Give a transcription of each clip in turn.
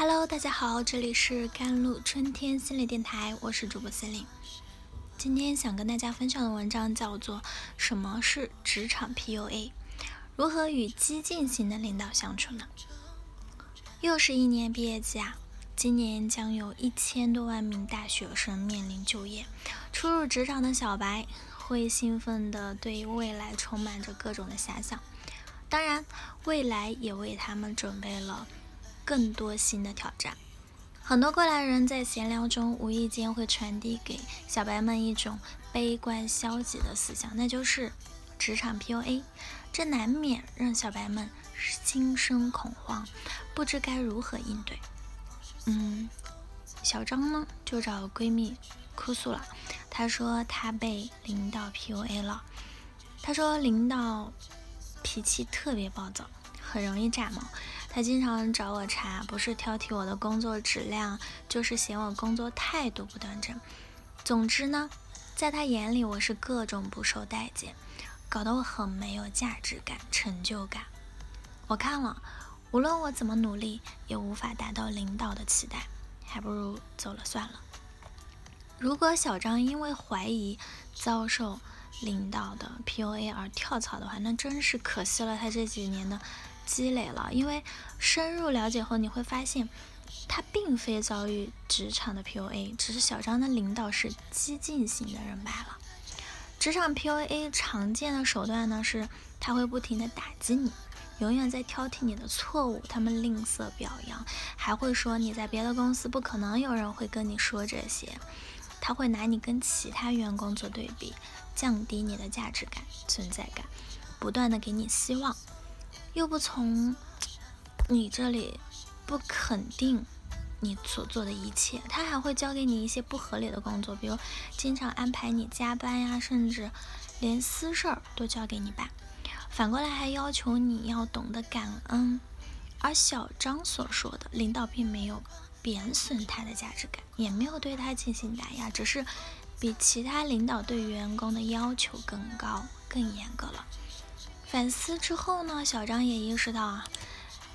Hello，大家好，这里是甘露春天心理电台，我是主播心灵。今天想跟大家分享的文章叫做《什么是职场 PUA？如何与激进型的领导相处呢？》又是一年毕业季啊，今年将有一千多万名大学生面临就业，初入职场的小白会兴奋的对未来充满着各种的遐想，当然，未来也为他们准备了。更多新的挑战，很多过来人在闲聊中无意间会传递给小白们一种悲观消极的思想，那就是职场 PUA，这难免让小白们心生恐慌，不知该如何应对。嗯，小张呢就找闺蜜哭诉了，她说她被领导 PUA 了，她说领导脾气特别暴躁，很容易炸毛。他经常找我茬，不是挑剔我的工作质量，就是嫌我工作态度不端正。总之呢，在他眼里我是各种不受待见，搞得我很没有价值感、成就感。我看了，无论我怎么努力，也无法达到领导的期待，还不如走了算了。如果小张因为怀疑遭受领导的 PUA 而跳槽的话，那真是可惜了他这几年的。积累了，因为深入了解后，你会发现他并非遭遇职场的 PUA，只是小张的领导是激进型的人罢了。职场 PUA 常见的手段呢，是他会不停的打击你，永远在挑剔你的错误，他们吝啬表扬，还会说你在别的公司不可能有人会跟你说这些，他会拿你跟其他员工做对比，降低你的价值感、存在感，不断的给你希望。又不从你这里不肯定你所做的一切，他还会交给你一些不合理的工作，比如经常安排你加班呀，甚至连私事儿都交给你办。反过来还要求你要懂得感恩。而小张所说的领导并没有贬损他的价值感，也没有对他进行打压，只是比其他领导对员工的要求更高、更严格了。反思之后呢，小张也意识到啊，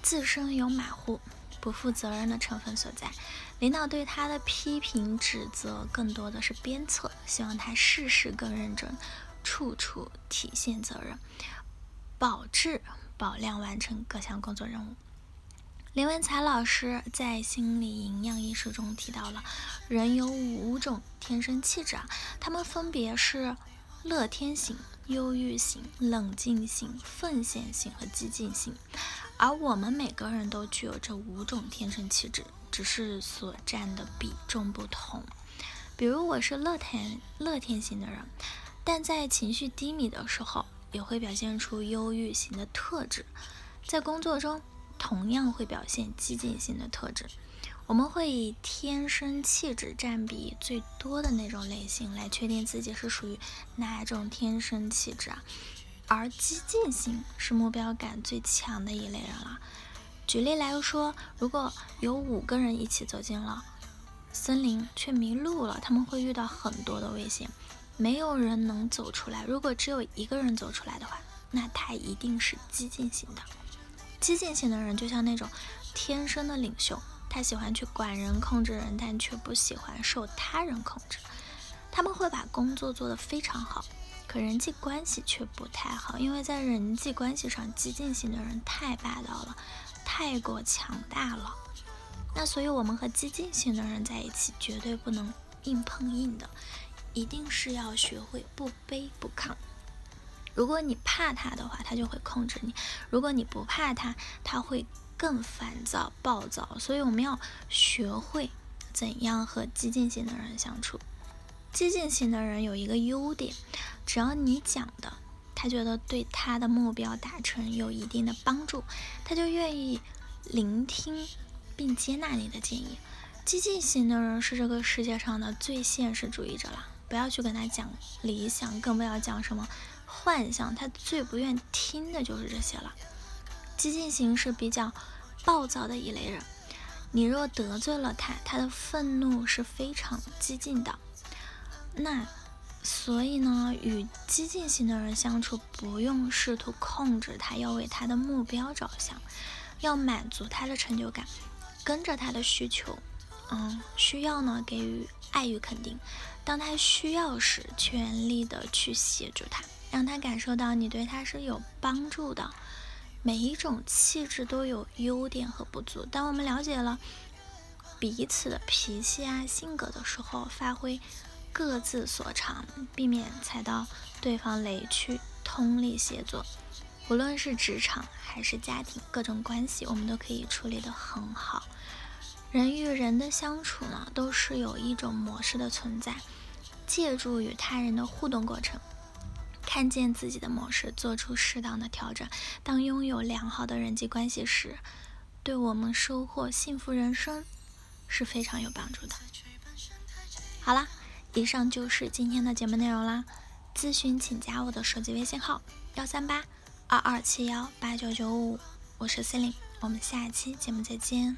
自身有马虎、不负责任的成分所在。领导对他的批评指责，更多的是鞭策，希望他事事更认真，处处体现责任，保质保量完成各项工作任务。林文才老师在《心理营养》一书中提到了，人有五种天生气质啊，他们分别是乐天型。忧郁型、冷静型、奉献型和激进型，而我们每个人都具有这五种天生气质，只是所占的比重不同。比如我是乐天乐天型的人，但在情绪低迷的时候，也会表现出忧郁型的特质；在工作中，同样会表现激进型的特质。我们会以天生气质占比最多的那种类型来确定自己是属于哪种天生气质啊，而激进型是目标感最强的一类人了。举例来说，如果有五个人一起走进了森林却迷路了，他们会遇到很多的危险，没有人能走出来。如果只有一个人走出来的话，那他一定是激进型的。激进型的人就像那种天生的领袖。他喜欢去管人、控制人，但却不喜欢受他人控制。他们会把工作做得非常好，可人际关系却不太好，因为在人际关系上，激进型的人太霸道了，太过强大了。那所以，我们和激进型的人在一起，绝对不能硬碰硬的，一定是要学会不卑不亢。如果你怕他的话，他就会控制你；如果你不怕他，他会。更烦躁、暴躁，所以我们要学会怎样和激进型的人相处。激进型的人有一个优点，只要你讲的，他觉得对他的目标达成有一定的帮助，他就愿意聆听并接纳你的建议。激进型的人是这个世界上的最现实主义者了，不要去跟他讲理想，更不要讲什么幻想，他最不愿听的就是这些了。激进型是比较暴躁的一类人，你若得罪了他，他的愤怒是非常激进的。那所以呢，与激进型的人相处，不用试图控制他，要为他的目标着想，要满足他的成就感，跟着他的需求，嗯，需要呢给予爱与肯定。当他需要时，全力的去协助他，让他感受到你对他是有帮助的。每一种气质都有优点和不足。当我们了解了彼此的脾气啊、性格的时候，发挥各自所长，避免踩到对方雷区，通力协作。无论是职场还是家庭，各种关系我们都可以处理得很好。人与人的相处呢，都是有一种模式的存在。借助与他人的互动过程，看见自己的模式，做出适当的调整。当拥有良好的人际关系时，对我们收获幸福人生是非常有帮助的。好啦，以上就是今天的节目内容啦。咨询请加我的手机微信号：幺三八二二七幺八九九五，我是 C e l i n e 我们下一期节目再见。